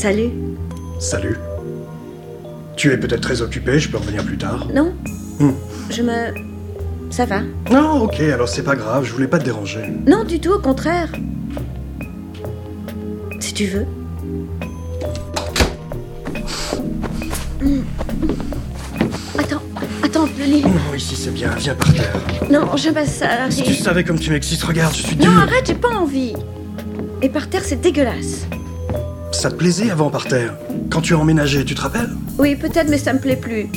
Salut. Salut. Tu es peut-être très occupé, je peux revenir plus tard. Non Hmm. Je me... Ça va Non, ok, alors c'est pas grave, je voulais pas te déranger. Non, du tout, au contraire. Si tu veux. Hmm. Attends, attends, le lit. Non, ici c'est bien, viens par terre. Non, j'aime pas ça. Si tu savais comme tu m'excites, regarde, je suis. Non, arrête, j'ai pas envie. Et par terre, c'est dégueulasse. Ça te plaisait avant par terre Quand tu as emménagé, tu te rappelles Oui, peut-être, mais ça me plaît plus.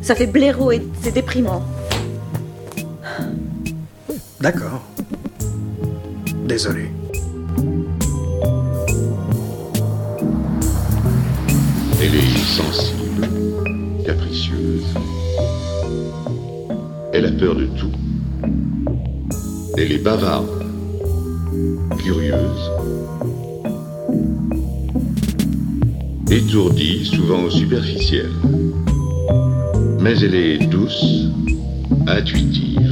Ça fait blaireau et c'est déprimant. D'accord. Désolé. Elle est sensible, capricieuse. Elle a peur de tout. Elle est bavarde, curieuse, étourdie, souvent superficielle. Mais elle est douce, intuitive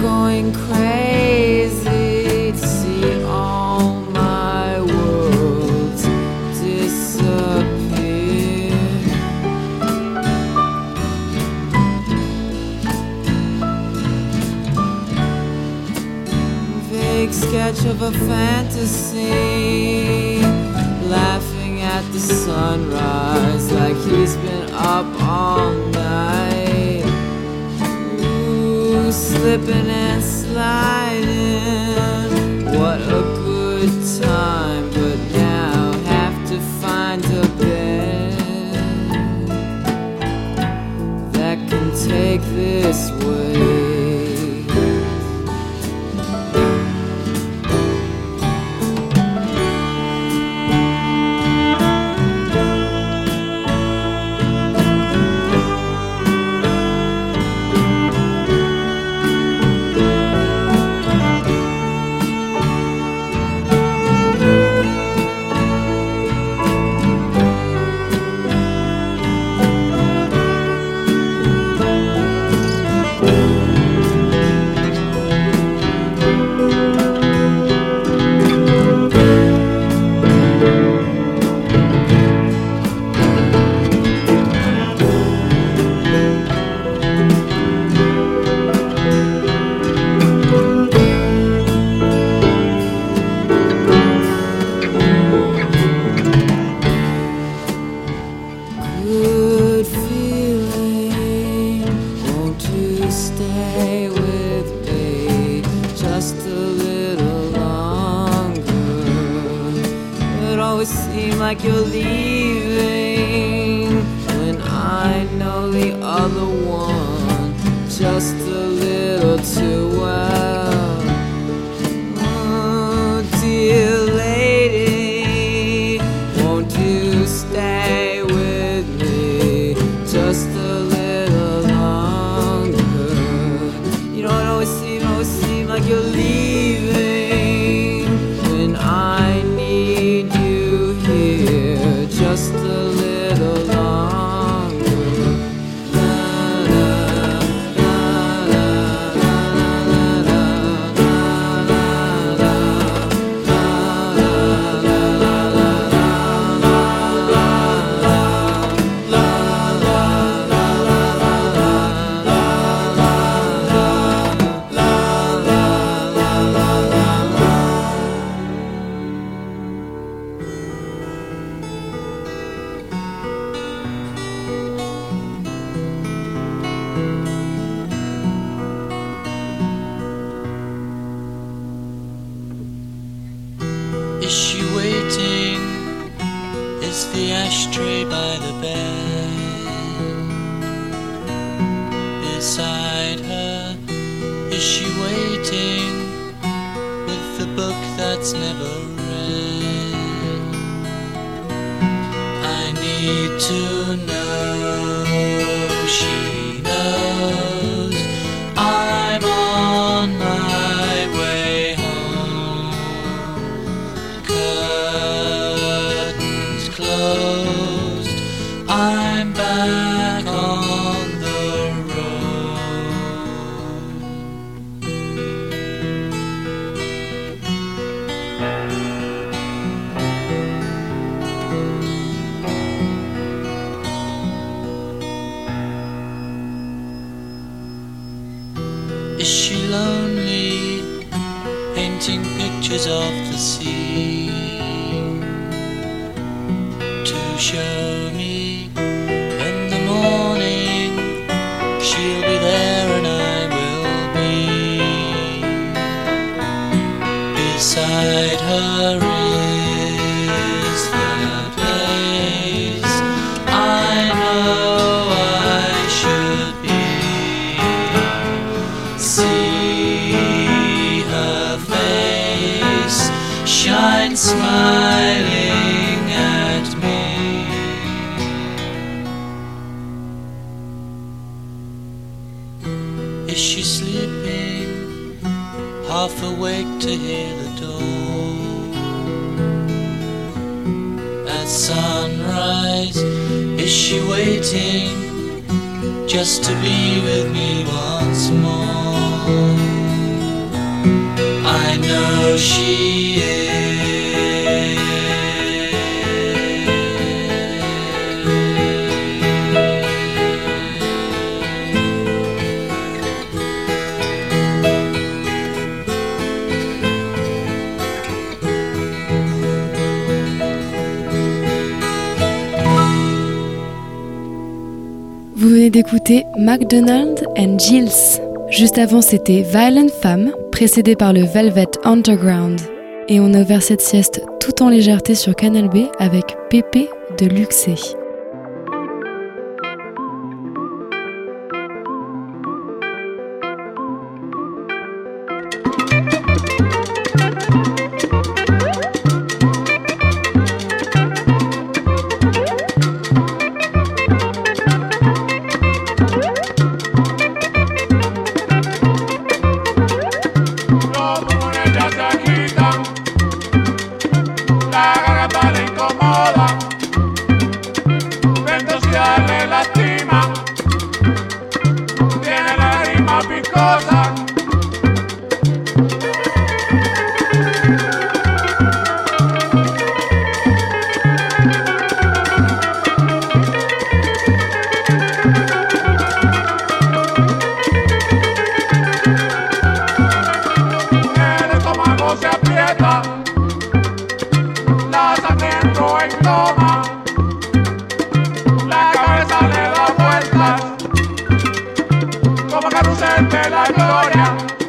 Going crazy to see all my worlds disappear. Vague sketch of a fantasy, laughing at the sunrise like he's been up all night. slipping and sliding. by the bed. Beside her, is she waiting with the book that's never read? I need to know she. just to be with me once more. I know she is. d'écouter McDonald and Gilles. Juste avant, c'était Violent Femme, précédé par le Velvet Underground. Et on a ouvert cette sieste tout en légèreté sur Canal B avec Pépé de Luxe. de la gloria.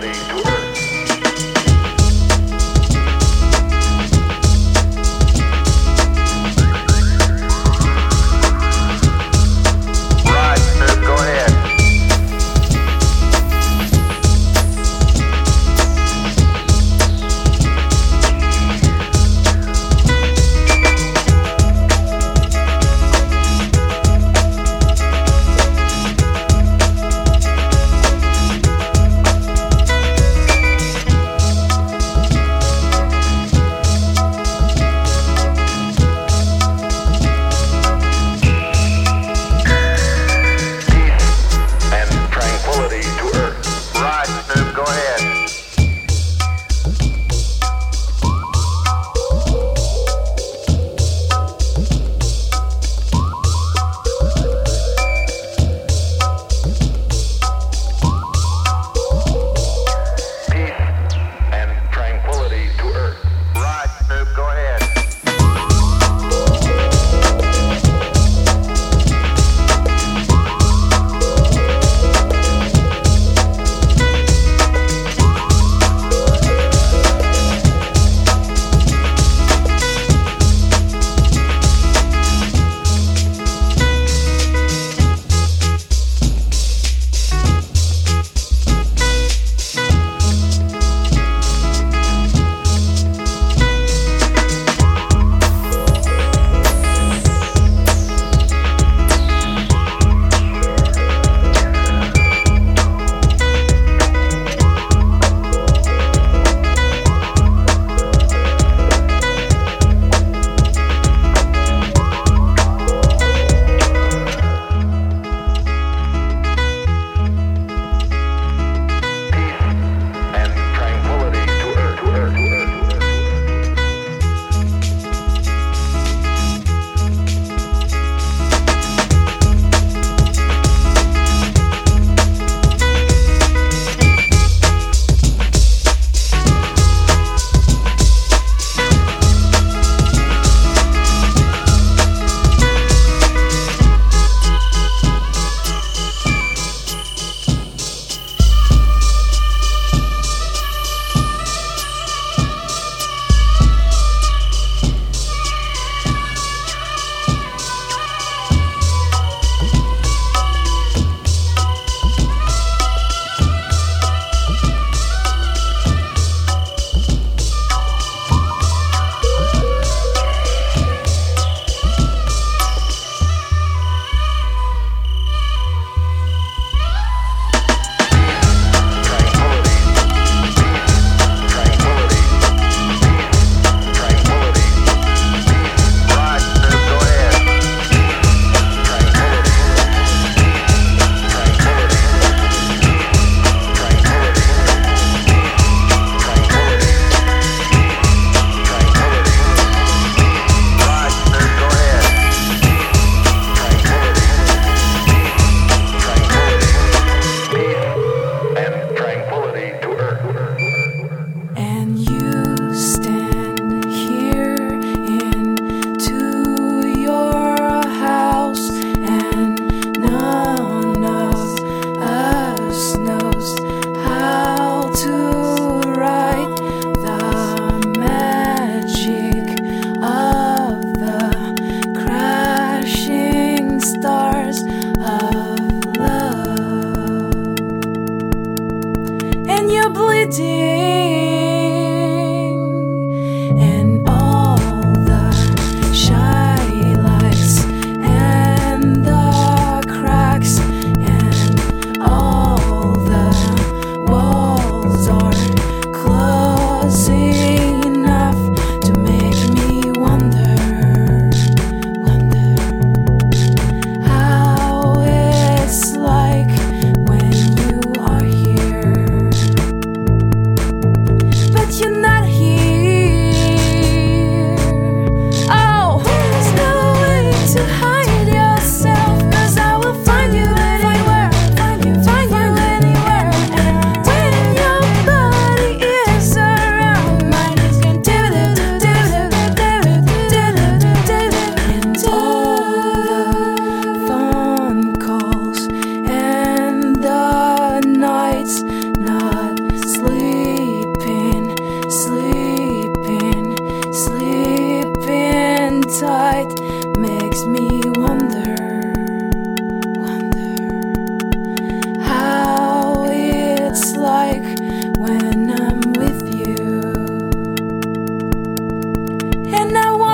reality.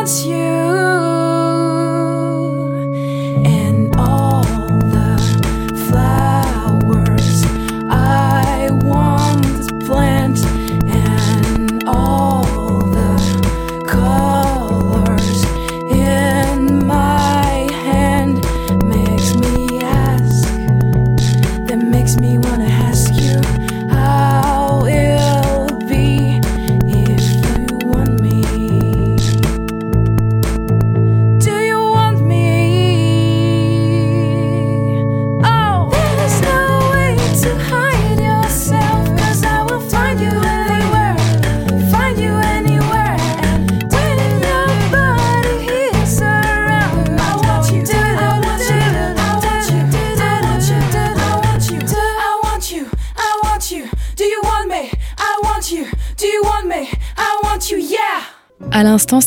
wants you.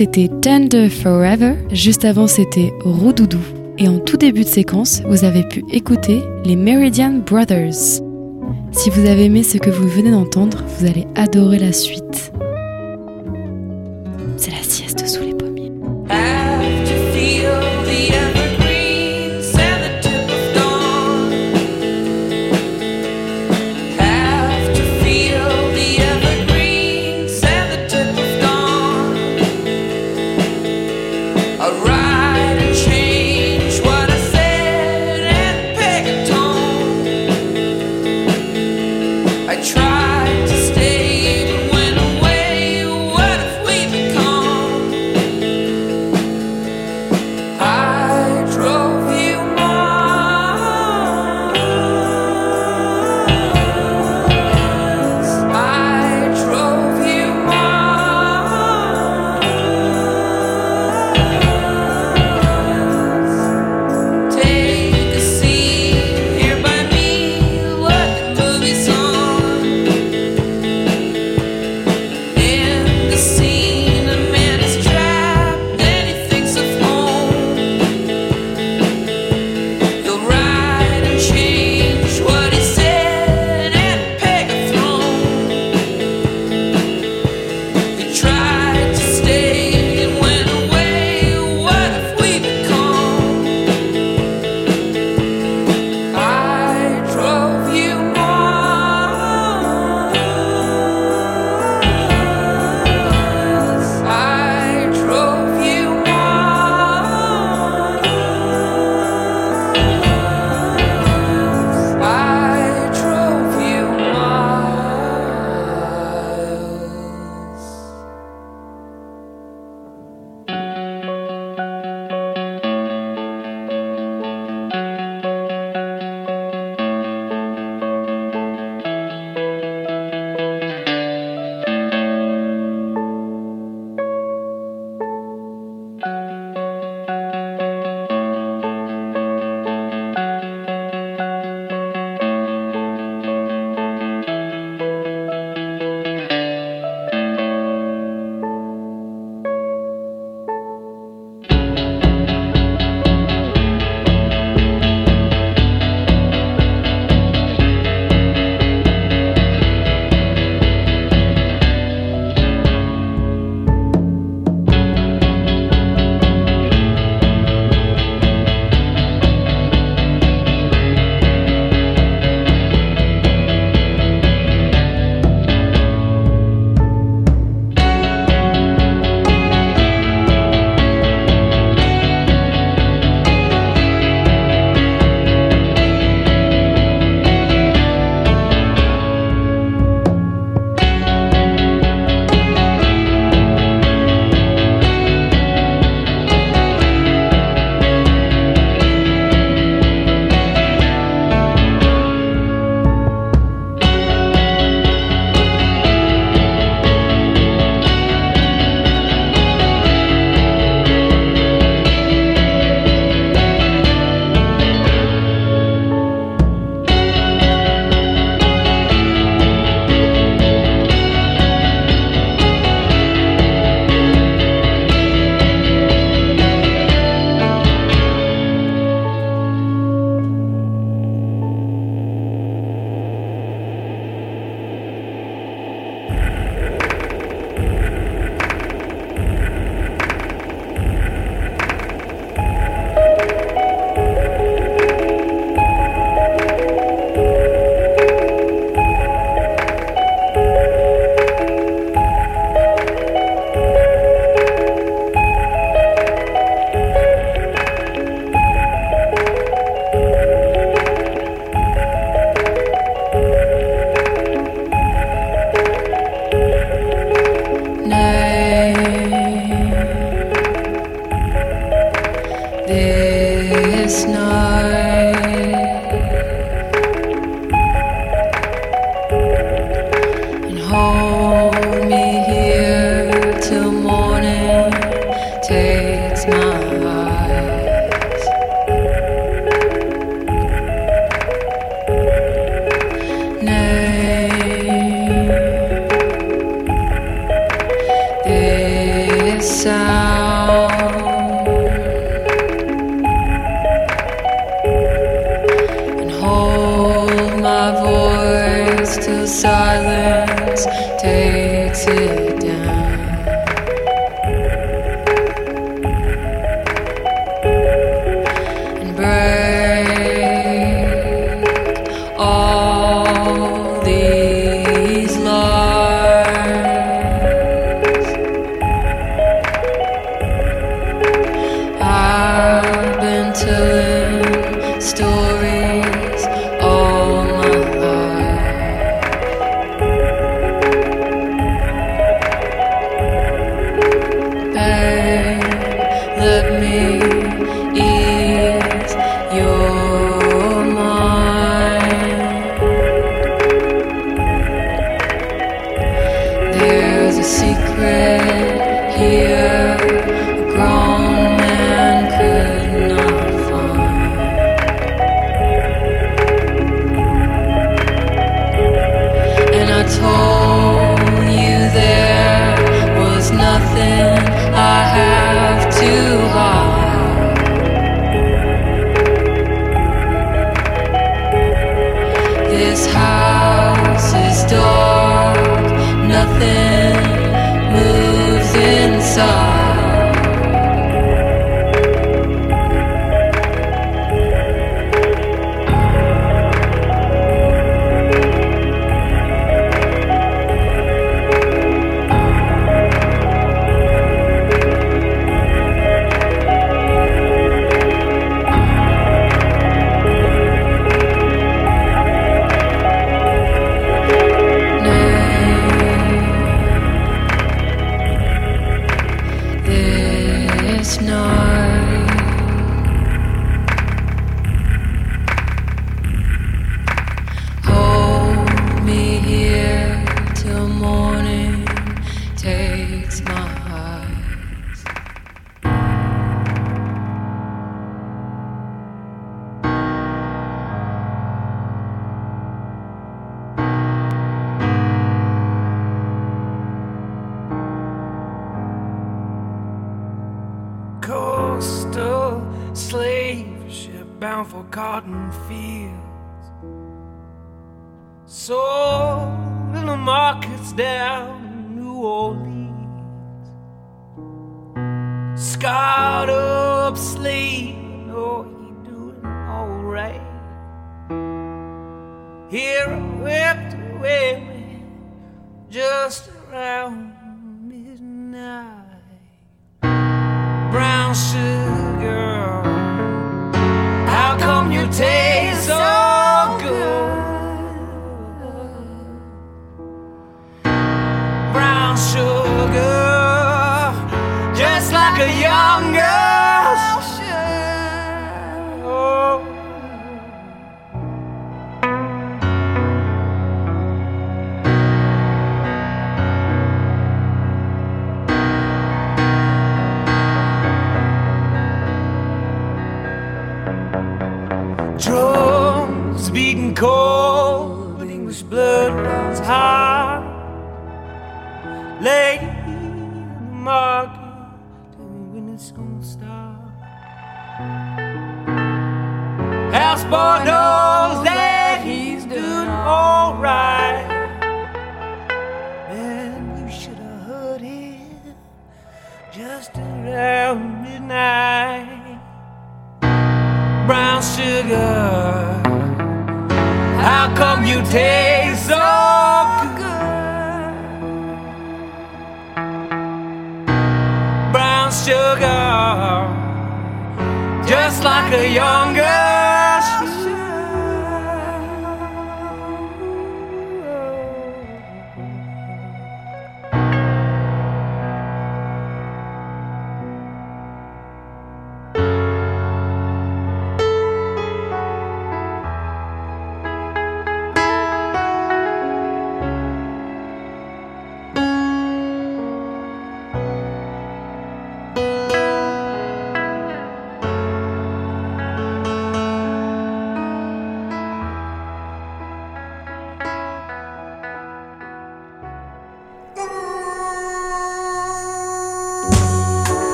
c'était Tender Forever, juste avant c'était Roudoudou. Et en tout début de séquence, vous avez pu écouter les Meridian Brothers. Si vous avez aimé ce que vous venez d'entendre, vous allez adorer la suite.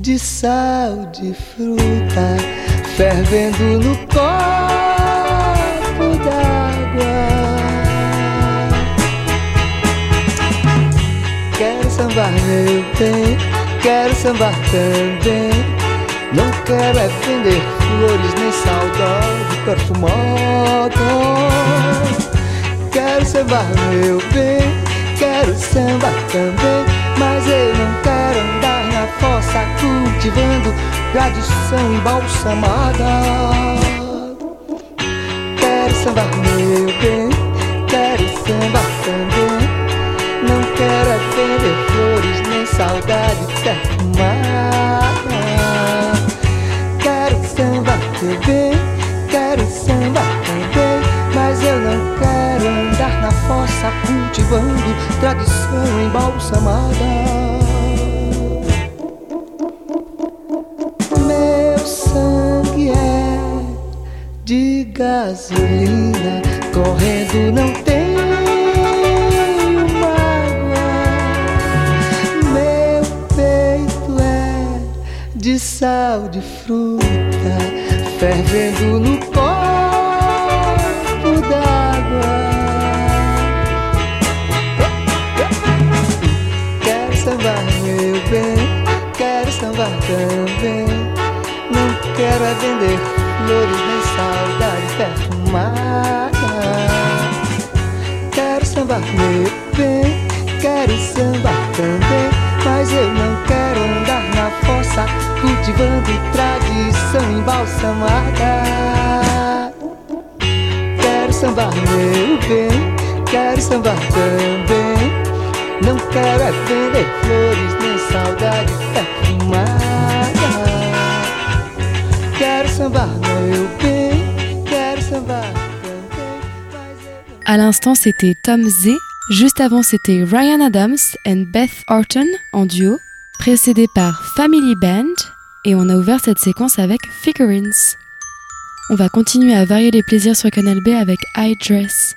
De sal de fruta, fervendo no copo d'água. Quero sambar, meu bem, quero sambar também. Não quero é vender flores nem saudade perfumada. Quero sambar, meu bem, quero sambar também. Mas eu não quero andar fossa cultivando tradição embalsamada. Quero sambar, meu bem, quero sambar também. Não quero é vender flores nem saudade perfumada. Quero sambar, meu bem, quero sambar também. Mas eu não quero andar na fossa cultivando tradição embalsamada. Gasolina, correndo não tem mágoa. Meu peito é de sal de fruta, fervendo no copo d'água. Quero sambar, meu bem, quero sambar também. Não quero é vender flores nem saudade perfumada. Quero sambar, meu bem, quero sambar também. Mas eu não quero andar na fossa cultivando tradição embalsamada. Quero sambar, meu bem, quero sambar também. Não quero é vender flores nem saudade perfumada. Quero sambar, meu bem, À l'instant, c'était Tom Z. Juste avant, c'était Ryan Adams and Beth Orton en duo, précédé par Family Band. Et on a ouvert cette séquence avec Figurines. On va continuer à varier les plaisirs sur Canal B avec I Dress.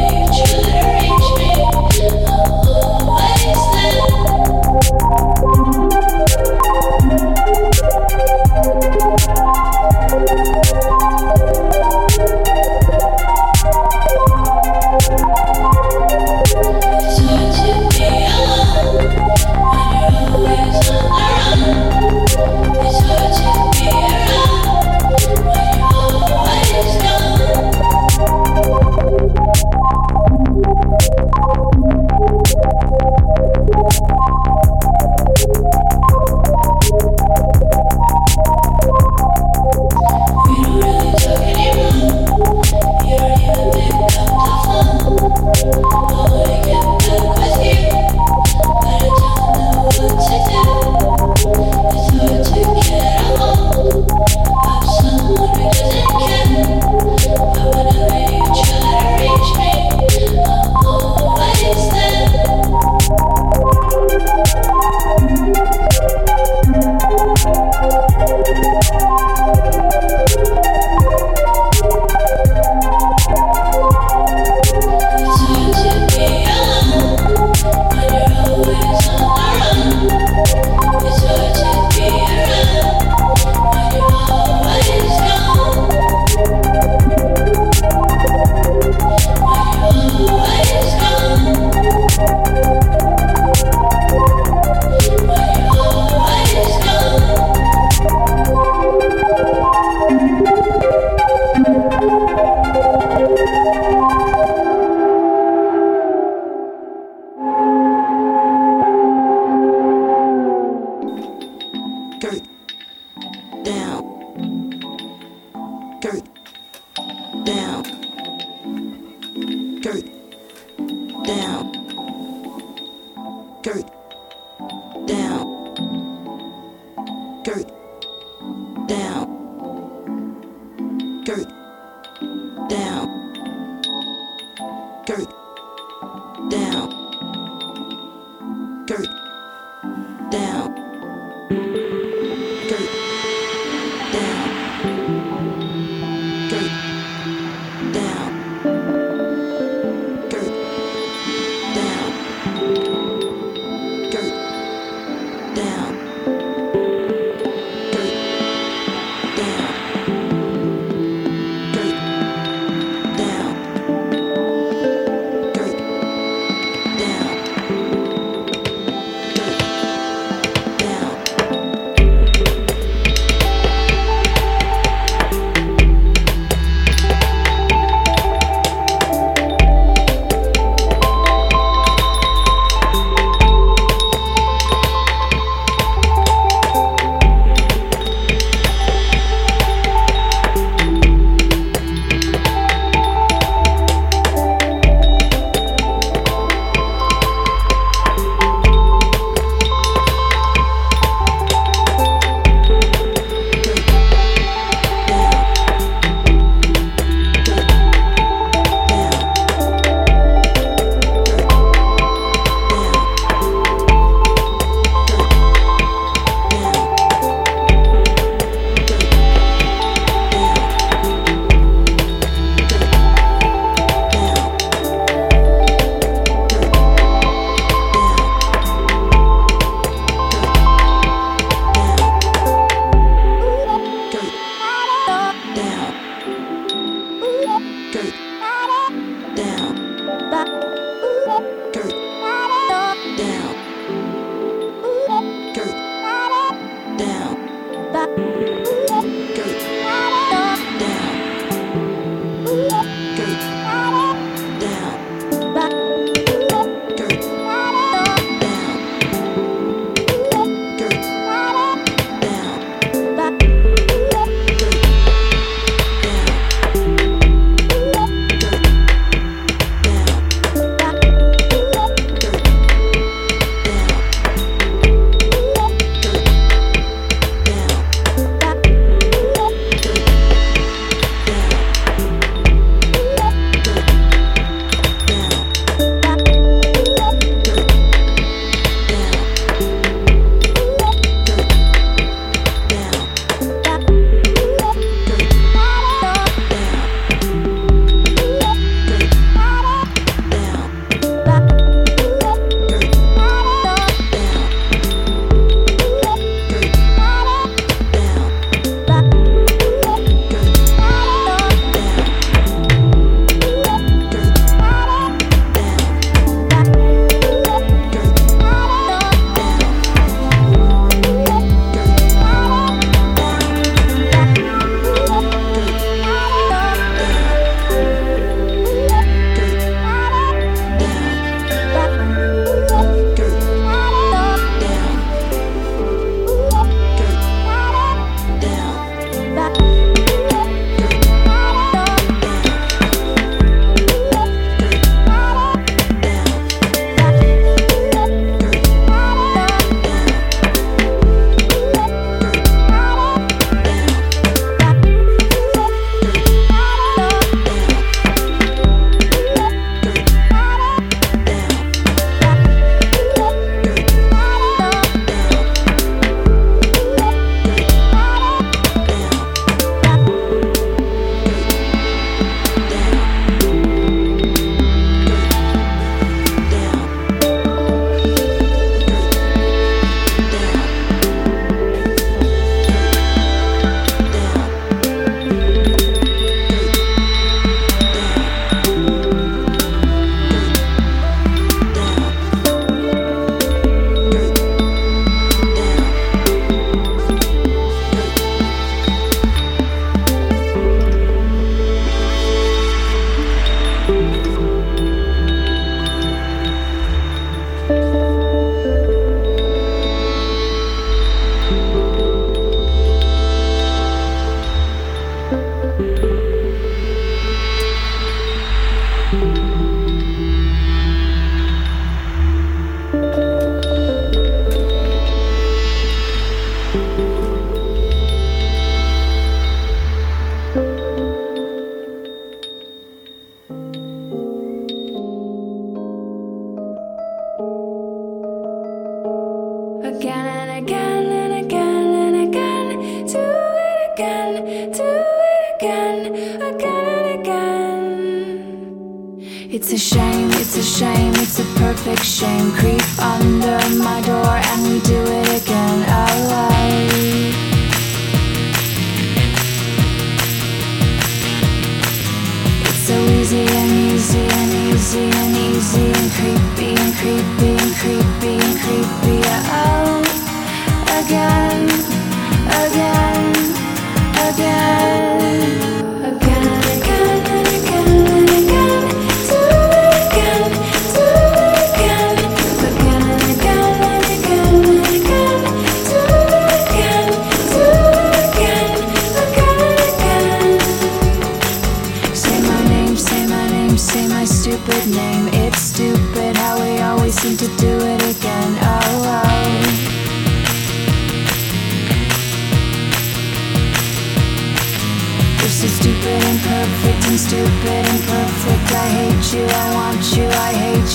Yeah.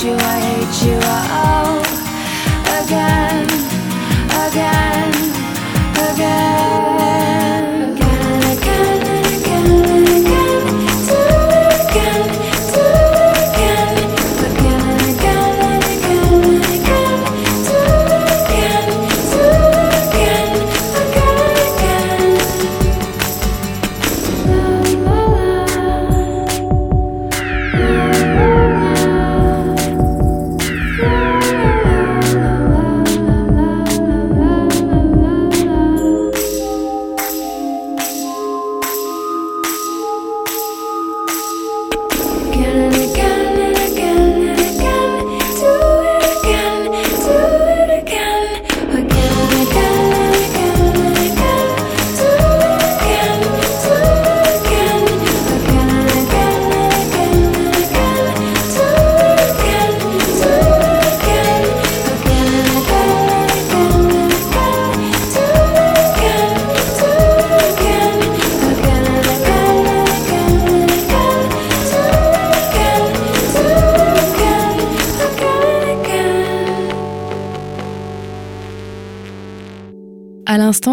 you, I hate you, I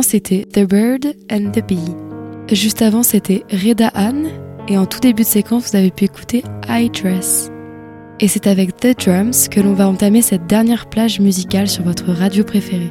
c'était The Bird and the Bee. Juste avant, c'était Reda Ann. Et en tout début de séquence, vous avez pu écouter I Dress. Et c'est avec The Drums que l'on va entamer cette dernière plage musicale sur votre radio préférée.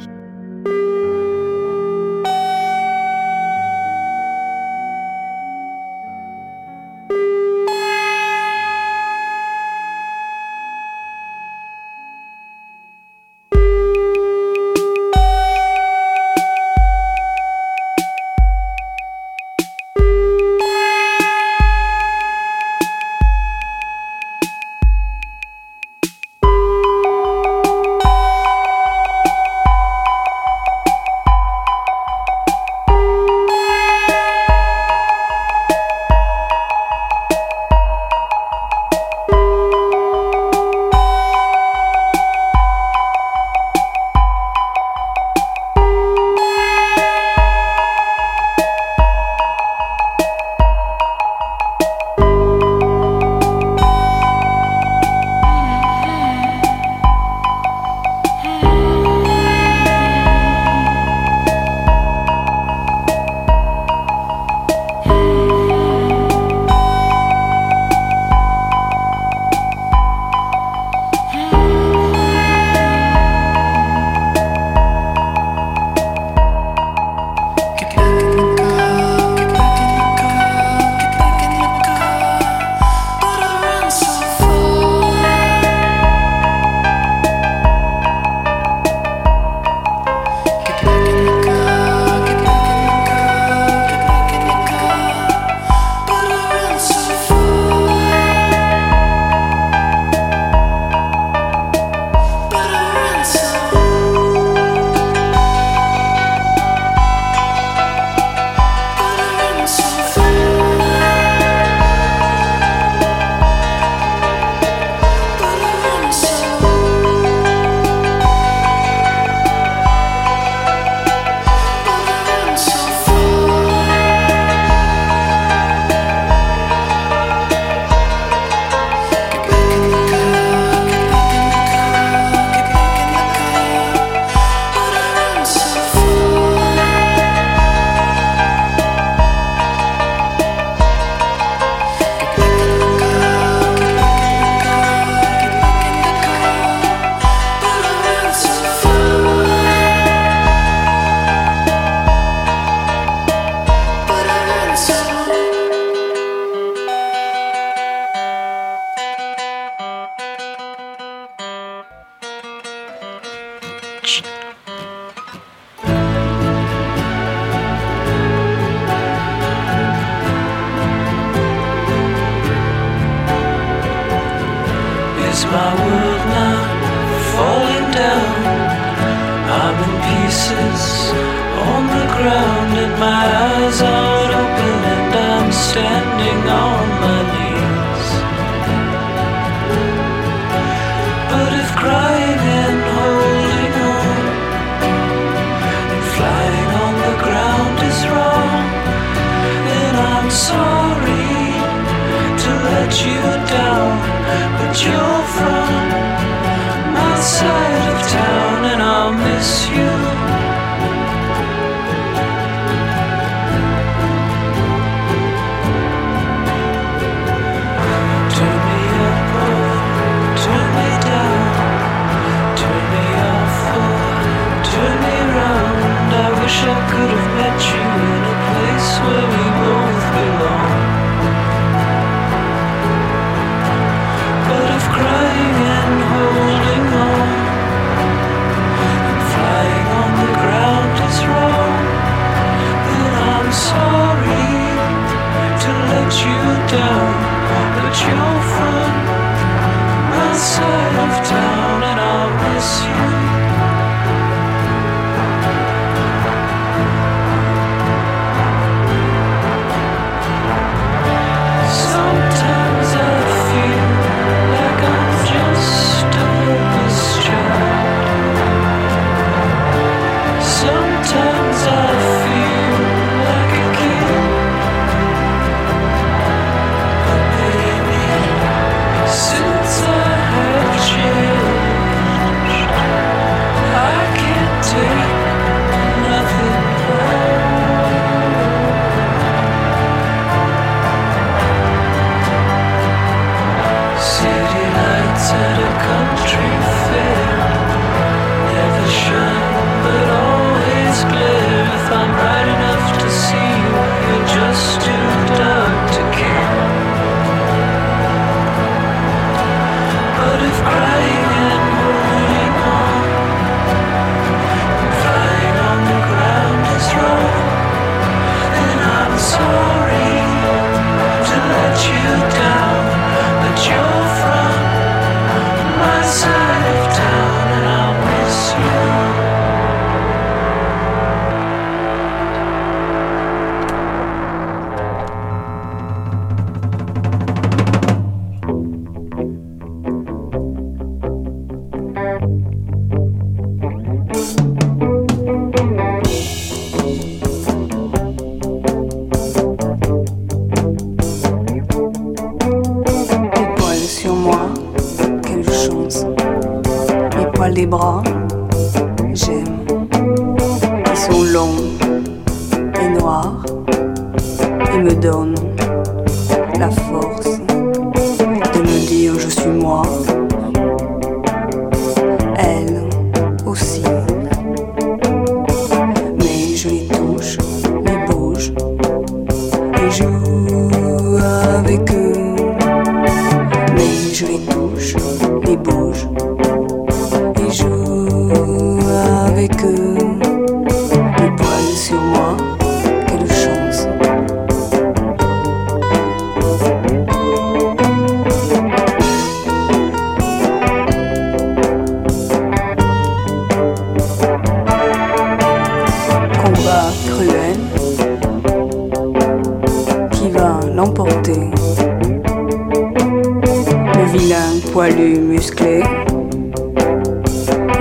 poilu musclé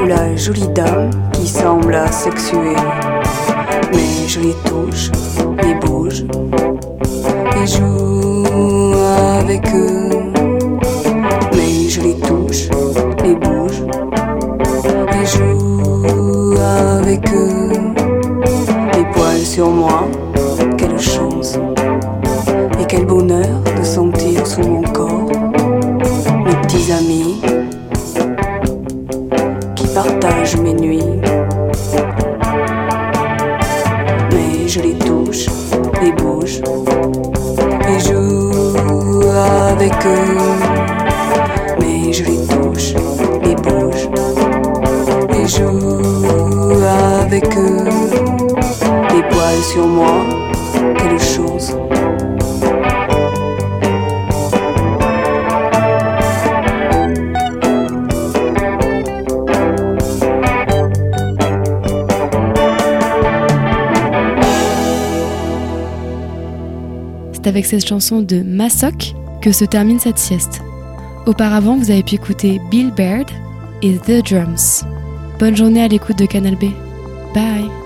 ou la jolie dame qui semble asexuée. Mais je les touche, les bouge, et joue. mais je les bouge, les bouge et joue avec eux. Des poils sur moi, quelle chose. avec cette chanson de Massoc que se termine cette sieste. Auparavant, vous avez pu écouter Bill Baird et The Drums. Bonne journée à l'écoute de Canal B. Bye